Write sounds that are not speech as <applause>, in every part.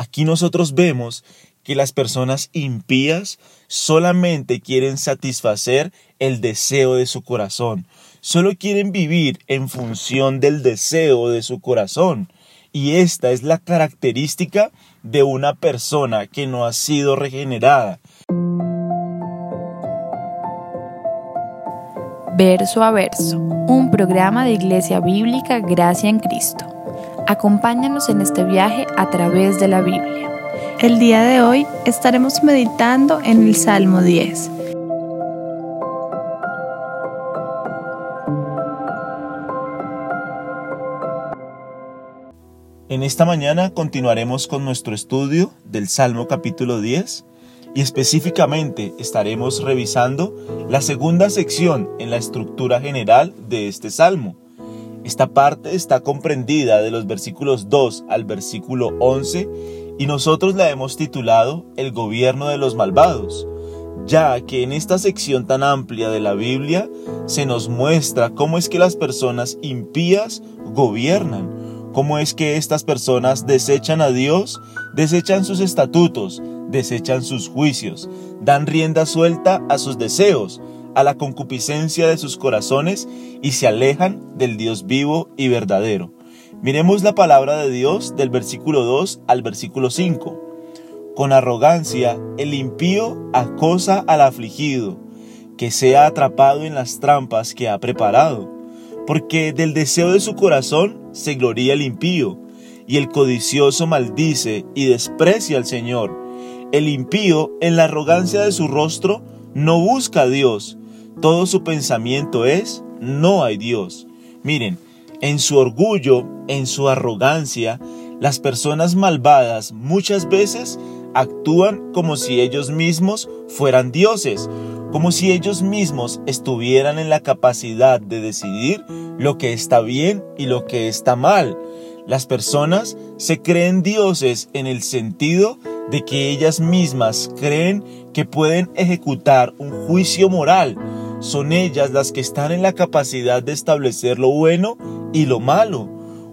Aquí nosotros vemos que las personas impías solamente quieren satisfacer el deseo de su corazón, solo quieren vivir en función del deseo de su corazón. Y esta es la característica de una persona que no ha sido regenerada. Verso a verso, un programa de Iglesia Bíblica Gracia en Cristo. Acompáñanos en este viaje a través de la Biblia. El día de hoy estaremos meditando en el Salmo 10. En esta mañana continuaremos con nuestro estudio del Salmo capítulo 10 y específicamente estaremos revisando la segunda sección en la estructura general de este Salmo. Esta parte está comprendida de los versículos 2 al versículo 11 y nosotros la hemos titulado El gobierno de los malvados, ya que en esta sección tan amplia de la Biblia se nos muestra cómo es que las personas impías gobiernan, cómo es que estas personas desechan a Dios, desechan sus estatutos, desechan sus juicios, dan rienda suelta a sus deseos, a la concupiscencia de sus corazones y se alejan del Dios vivo y verdadero. Miremos la palabra de Dios del versículo 2 al versículo 5. Con arrogancia el impío acosa al afligido, que sea atrapado en las trampas que ha preparado, porque del deseo de su corazón se gloría el impío, y el codicioso maldice y desprecia al Señor. El impío en la arrogancia de su rostro no busca a Dios, todo su pensamiento es, no hay Dios. Miren, en su orgullo, en su arrogancia, las personas malvadas muchas veces actúan como si ellos mismos fueran dioses, como si ellos mismos estuvieran en la capacidad de decidir lo que está bien y lo que está mal. Las personas se creen dioses en el sentido de que ellas mismas creen que pueden ejecutar un juicio moral. Son ellas las que están en la capacidad de establecer lo bueno y lo malo,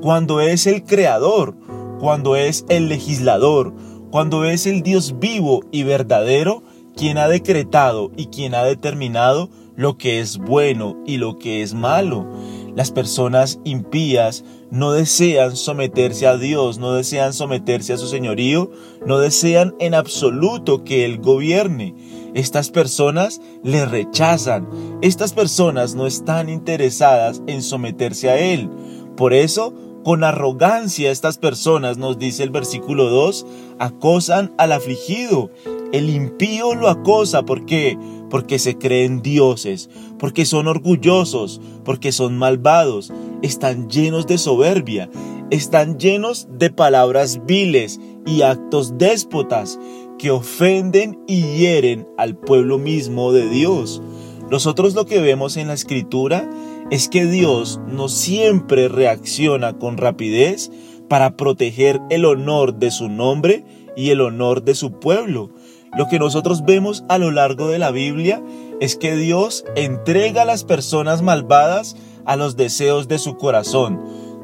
cuando es el creador, cuando es el legislador, cuando es el Dios vivo y verdadero quien ha decretado y quien ha determinado lo que es bueno y lo que es malo. Las personas impías no desean someterse a Dios, no desean someterse a su señorío, no desean en absoluto que Él gobierne. Estas personas le rechazan. Estas personas no están interesadas en someterse a Él. Por eso, con arrogancia estas personas, nos dice el versículo 2, acosan al afligido. El impío lo acosa. ¿Por qué? Porque se creen dioses, porque son orgullosos, porque son malvados, están llenos de soberbia, están llenos de palabras viles y actos déspotas que ofenden y hieren al pueblo mismo de Dios. Nosotros lo que vemos en la escritura es que Dios no siempre reacciona con rapidez para proteger el honor de su nombre y el honor de su pueblo. Lo que nosotros vemos a lo largo de la Biblia es que Dios entrega a las personas malvadas a los deseos de su corazón.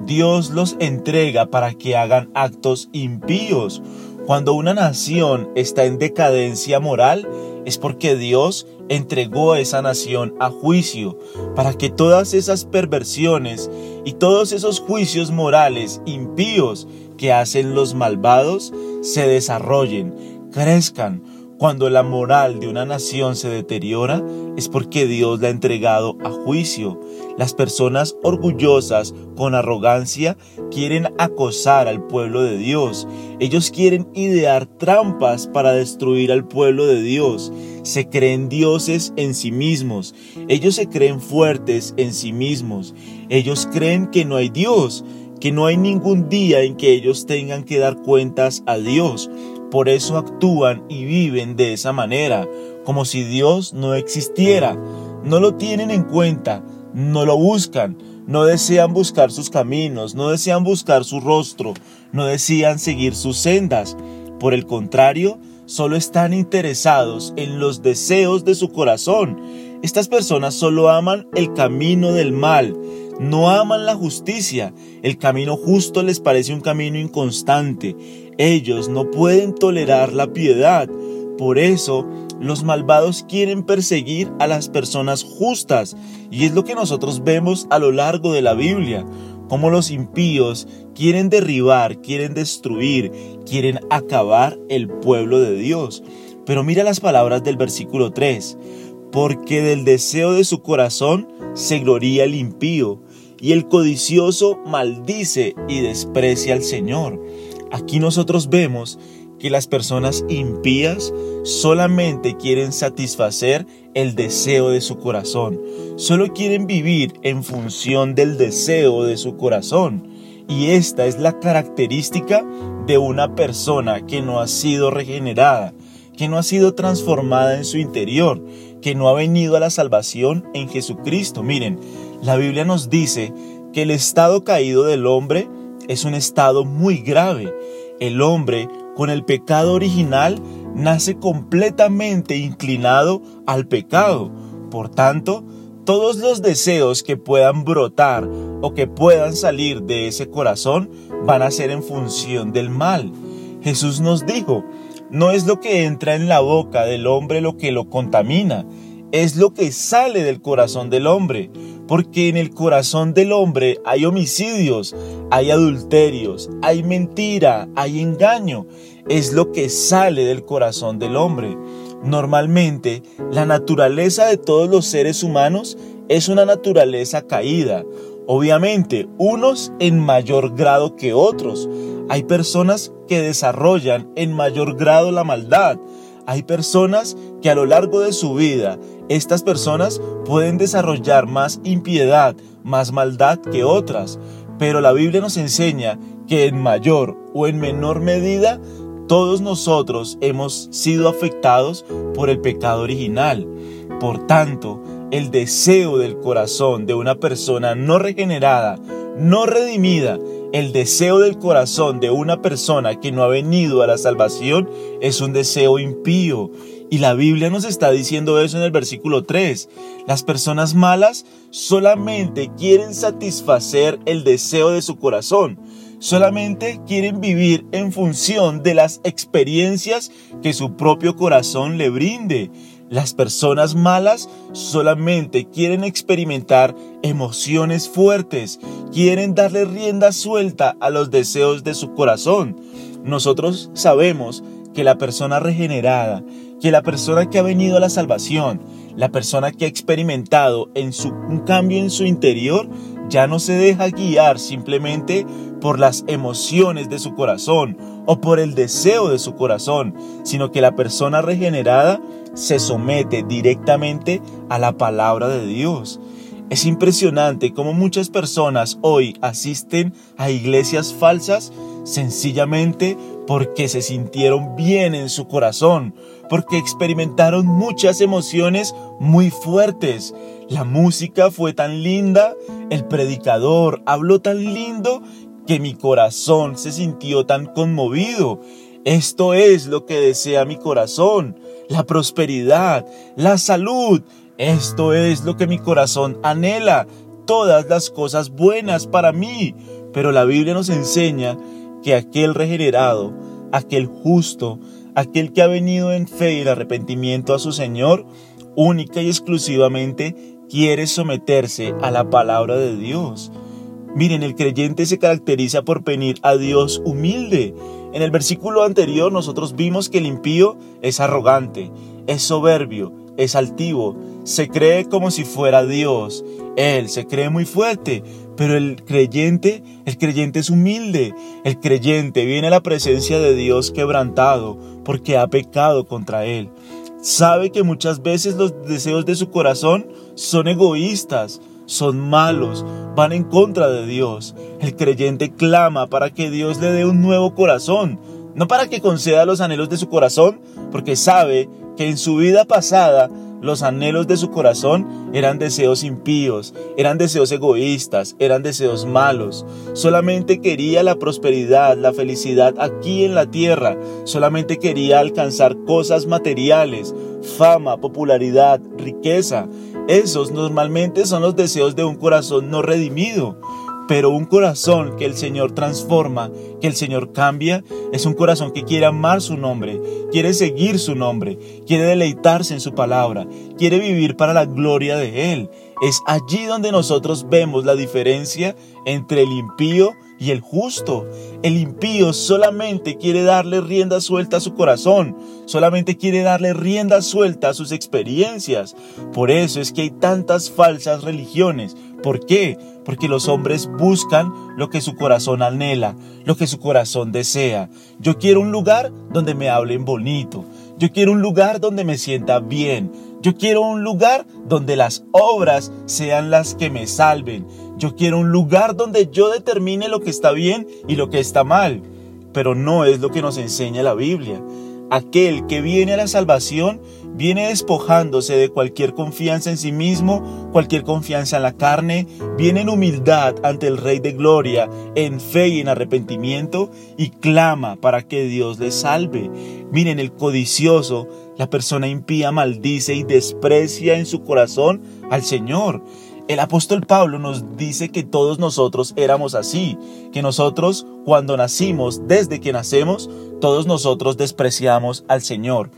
Dios los entrega para que hagan actos impíos. Cuando una nación está en decadencia moral, es porque Dios entregó a esa nación a juicio, para que todas esas perversiones y todos esos juicios morales impíos que hacen los malvados se desarrollen, crezcan, cuando la moral de una nación se deteriora es porque Dios la ha entregado a juicio. Las personas orgullosas, con arrogancia, quieren acosar al pueblo de Dios. Ellos quieren idear trampas para destruir al pueblo de Dios. Se creen dioses en sí mismos. Ellos se creen fuertes en sí mismos. Ellos creen que no hay Dios, que no hay ningún día en que ellos tengan que dar cuentas a Dios. Por eso actúan y viven de esa manera, como si Dios no existiera. No lo tienen en cuenta, no lo buscan, no desean buscar sus caminos, no desean buscar su rostro, no desean seguir sus sendas. Por el contrario, solo están interesados en los deseos de su corazón. Estas personas solo aman el camino del mal, no aman la justicia, el camino justo les parece un camino inconstante, ellos no pueden tolerar la piedad, por eso los malvados quieren perseguir a las personas justas, y es lo que nosotros vemos a lo largo de la Biblia, como los impíos quieren derribar, quieren destruir, quieren acabar el pueblo de Dios. Pero mira las palabras del versículo 3, porque del deseo de su corazón se gloría el impío, y el codicioso maldice y desprecia al Señor. Aquí nosotros vemos que las personas impías solamente quieren satisfacer el deseo de su corazón, solo quieren vivir en función del deseo de su corazón. Y esta es la característica de una persona que no ha sido regenerada, que no ha sido transformada en su interior, que no ha venido a la salvación en Jesucristo. Miren, la Biblia nos dice que el estado caído del hombre es un estado muy grave. El hombre con el pecado original nace completamente inclinado al pecado. Por tanto, todos los deseos que puedan brotar o que puedan salir de ese corazón van a ser en función del mal. Jesús nos dijo, no es lo que entra en la boca del hombre lo que lo contamina, es lo que sale del corazón del hombre, porque en el corazón del hombre hay homicidios, hay adulterios, hay mentira, hay engaño, es lo que sale del corazón del hombre. Normalmente, la naturaleza de todos los seres humanos es una naturaleza caída. Obviamente, unos en mayor grado que otros. Hay personas que desarrollan en mayor grado la maldad. Hay personas que a lo largo de su vida, estas personas pueden desarrollar más impiedad, más maldad que otras. Pero la Biblia nos enseña que en mayor o en menor medida todos nosotros hemos sido afectados por el pecado original. Por tanto, el deseo del corazón de una persona no regenerada, no redimida, el deseo del corazón de una persona que no ha venido a la salvación es un deseo impío. Y la Biblia nos está diciendo eso en el versículo 3. Las personas malas solamente quieren satisfacer el deseo de su corazón solamente quieren vivir en función de las experiencias que su propio corazón le brinde. Las personas malas solamente quieren experimentar emociones fuertes, quieren darle rienda suelta a los deseos de su corazón. Nosotros sabemos que la persona regenerada, que la persona que ha venido a la salvación, la persona que ha experimentado en su, un cambio en su interior, ya no se deja guiar simplemente por las emociones de su corazón o por el deseo de su corazón, sino que la persona regenerada se somete directamente a la palabra de Dios. Es impresionante cómo muchas personas hoy asisten a iglesias falsas sencillamente porque se sintieron bien en su corazón, porque experimentaron muchas emociones muy fuertes. La música fue tan linda, el predicador habló tan lindo que mi corazón se sintió tan conmovido. Esto es lo que desea mi corazón, la prosperidad, la salud. Esto es lo que mi corazón anhela, todas las cosas buenas para mí. Pero la Biblia nos enseña que aquel regenerado, aquel justo, aquel que ha venido en fe y en arrepentimiento a su Señor, única y exclusivamente quiere someterse a la palabra de Dios. Miren, el creyente se caracteriza por venir a Dios humilde. En el versículo anterior nosotros vimos que el impío es arrogante, es soberbio, es altivo, se cree como si fuera Dios. Él se cree muy fuerte, pero el creyente, el creyente es humilde. El creyente viene a la presencia de Dios quebrantado porque ha pecado contra él. Sabe que muchas veces los deseos de su corazón son egoístas, son malos, van en contra de Dios. El creyente clama para que Dios le dé un nuevo corazón, no para que conceda los anhelos de su corazón, porque sabe que en su vida pasada los anhelos de su corazón eran deseos impíos, eran deseos egoístas, eran deseos malos. Solamente quería la prosperidad, la felicidad aquí en la tierra. Solamente quería alcanzar cosas materiales, fama, popularidad, riqueza. Esos normalmente son los deseos de un corazón no redimido. Pero un corazón que el Señor transforma, que el Señor cambia, es un corazón que quiere amar su nombre, quiere seguir su nombre, quiere deleitarse en su palabra, quiere vivir para la gloria de Él. Es allí donde nosotros vemos la diferencia entre el impío y el justo. El impío solamente quiere darle rienda suelta a su corazón, solamente quiere darle rienda suelta a sus experiencias. Por eso es que hay tantas falsas religiones. ¿Por qué? Porque los hombres buscan lo que su corazón anhela, lo que su corazón desea. Yo quiero un lugar donde me hablen bonito. Yo quiero un lugar donde me sienta bien. Yo quiero un lugar donde las obras sean las que me salven. Yo quiero un lugar donde yo determine lo que está bien y lo que está mal. Pero no es lo que nos enseña la Biblia. Aquel que viene a la salvación viene despojándose de cualquier confianza en sí mismo, cualquier confianza en la carne, viene en humildad ante el Rey de Gloria, en fe y en arrepentimiento, y clama para que Dios le salve. Miren, el codicioso, la persona impía maldice y desprecia en su corazón al Señor. El apóstol Pablo nos dice que todos nosotros éramos así, que nosotros cuando nacimos, desde que nacemos, todos nosotros despreciamos al Señor.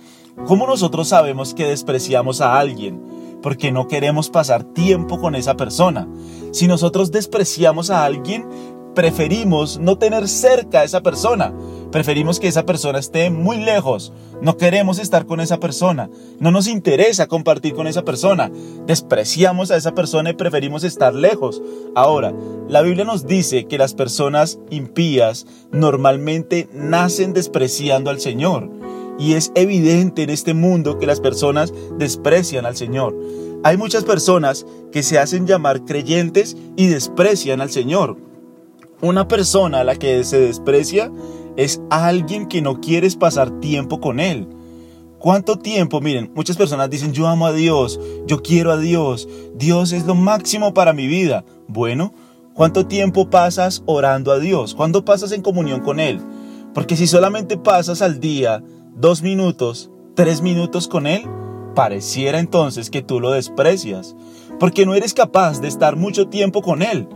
¿Cómo nosotros sabemos que despreciamos a alguien? Porque no queremos pasar tiempo con esa persona. Si nosotros despreciamos a alguien, preferimos no tener cerca a esa persona. Preferimos que esa persona esté muy lejos. No queremos estar con esa persona. No nos interesa compartir con esa persona. Despreciamos a esa persona y preferimos estar lejos. Ahora, la Biblia nos dice que las personas impías normalmente nacen despreciando al Señor. Y es evidente en este mundo que las personas desprecian al Señor. Hay muchas personas que se hacen llamar creyentes y desprecian al Señor. Una persona a la que se desprecia es alguien que no quieres pasar tiempo con él. ¿Cuánto tiempo? Miren, muchas personas dicen yo amo a Dios, yo quiero a Dios, Dios es lo máximo para mi vida. Bueno, ¿cuánto tiempo pasas orando a Dios? ¿Cuándo pasas en comunión con Él? Porque si solamente pasas al día dos minutos, tres minutos con Él, pareciera entonces que tú lo desprecias, porque no eres capaz de estar mucho tiempo con Él.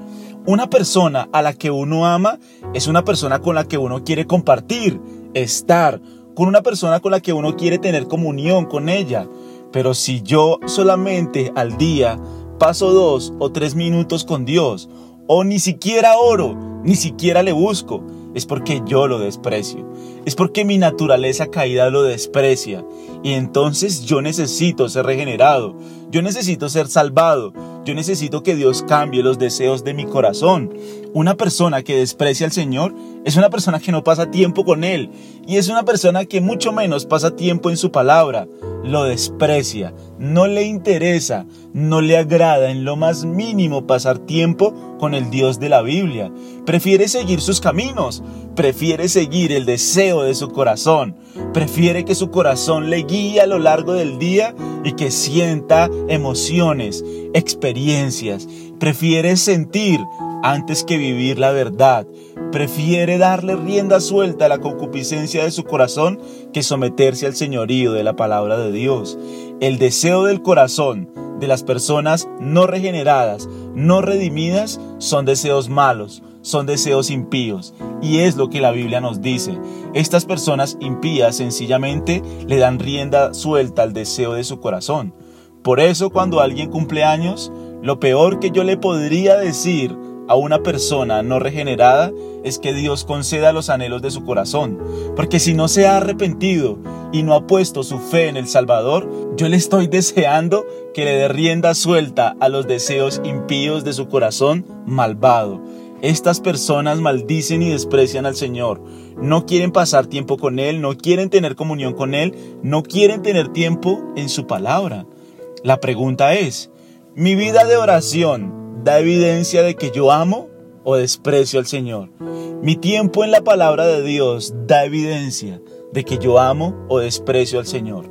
Una persona a la que uno ama es una persona con la que uno quiere compartir, estar, con una persona con la que uno quiere tener comunión con ella. Pero si yo solamente al día paso dos o tres minutos con Dios, o ni siquiera oro, ni siquiera le busco, es porque yo lo desprecio. Es porque mi naturaleza caída lo desprecia. Y entonces yo necesito ser regenerado. Yo necesito ser salvado. Yo necesito que Dios cambie los deseos de mi corazón. Una persona que desprecia al Señor es una persona que no pasa tiempo con Él. Y es una persona que mucho menos pasa tiempo en su palabra. Lo desprecia. No le interesa. No le agrada en lo más mínimo pasar tiempo con el Dios de la Biblia. Prefiere seguir sus caminos. Prefiere seguir el deseo de su corazón. Prefiere que su corazón le guíe a lo largo del día y que sienta emociones, experiencias. Prefiere sentir antes que vivir la verdad. Prefiere darle rienda suelta a la concupiscencia de su corazón que someterse al señorío de la palabra de Dios. El deseo del corazón de las personas no regeneradas, no redimidas, son deseos malos, son deseos impíos. Y es lo que la Biblia nos dice. Estas personas impías sencillamente le dan rienda suelta al deseo de su corazón. Por eso cuando alguien cumple años, lo peor que yo le podría decir a una persona no regenerada es que Dios conceda los anhelos de su corazón. Porque si no se ha arrepentido y no ha puesto su fe en el Salvador, yo le estoy deseando que le dé rienda suelta a los deseos impíos de su corazón malvado. Estas personas maldicen y desprecian al Señor. No quieren pasar tiempo con Él, no quieren tener comunión con Él, no quieren tener tiempo en su palabra. La pregunta es, ¿mi vida de oración da evidencia de que yo amo o desprecio al Señor? ¿Mi tiempo en la palabra de Dios da evidencia de que yo amo o desprecio al Señor?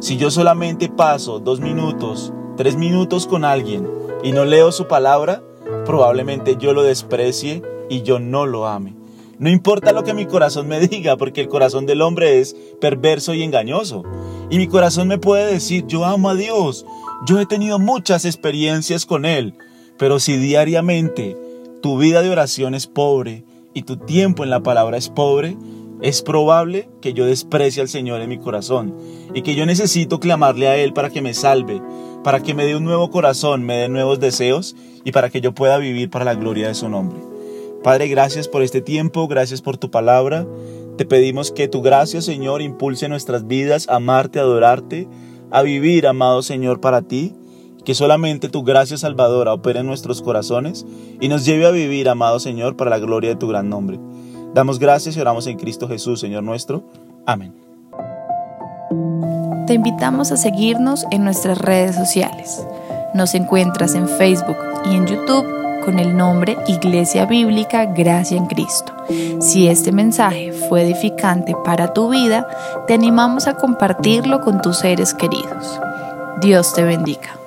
Si yo solamente paso dos minutos, tres minutos con alguien y no leo su palabra, probablemente yo lo desprecie y yo no lo ame. No importa lo que mi corazón me <laughs> diga, porque el corazón del hombre es perverso y engañoso. Y mi corazón me puede decir, yo amo a Dios, yo he tenido muchas experiencias con Él, pero si diariamente tu vida de oración es pobre y tu tiempo en la palabra es pobre, es probable que yo desprecie al Señor en mi corazón y que yo necesito clamarle a Él para que me salve, para que me dé un nuevo corazón, me dé nuevos deseos y para que yo pueda vivir para la gloria de su nombre. Padre, gracias por este tiempo, gracias por tu palabra. Te pedimos que tu gracia, Señor, impulse nuestras vidas a amarte, a adorarte, a vivir, amado Señor, para ti. Que solamente tu gracia salvadora opere en nuestros corazones y nos lleve a vivir, amado Señor, para la gloria de tu gran nombre. Damos gracias y oramos en Cristo Jesús, Señor nuestro. Amén. Te invitamos a seguirnos en nuestras redes sociales. Nos encuentras en Facebook y en YouTube con el nombre Iglesia Bíblica Gracia en Cristo. Si este mensaje fue edificante para tu vida, te animamos a compartirlo con tus seres queridos. Dios te bendiga.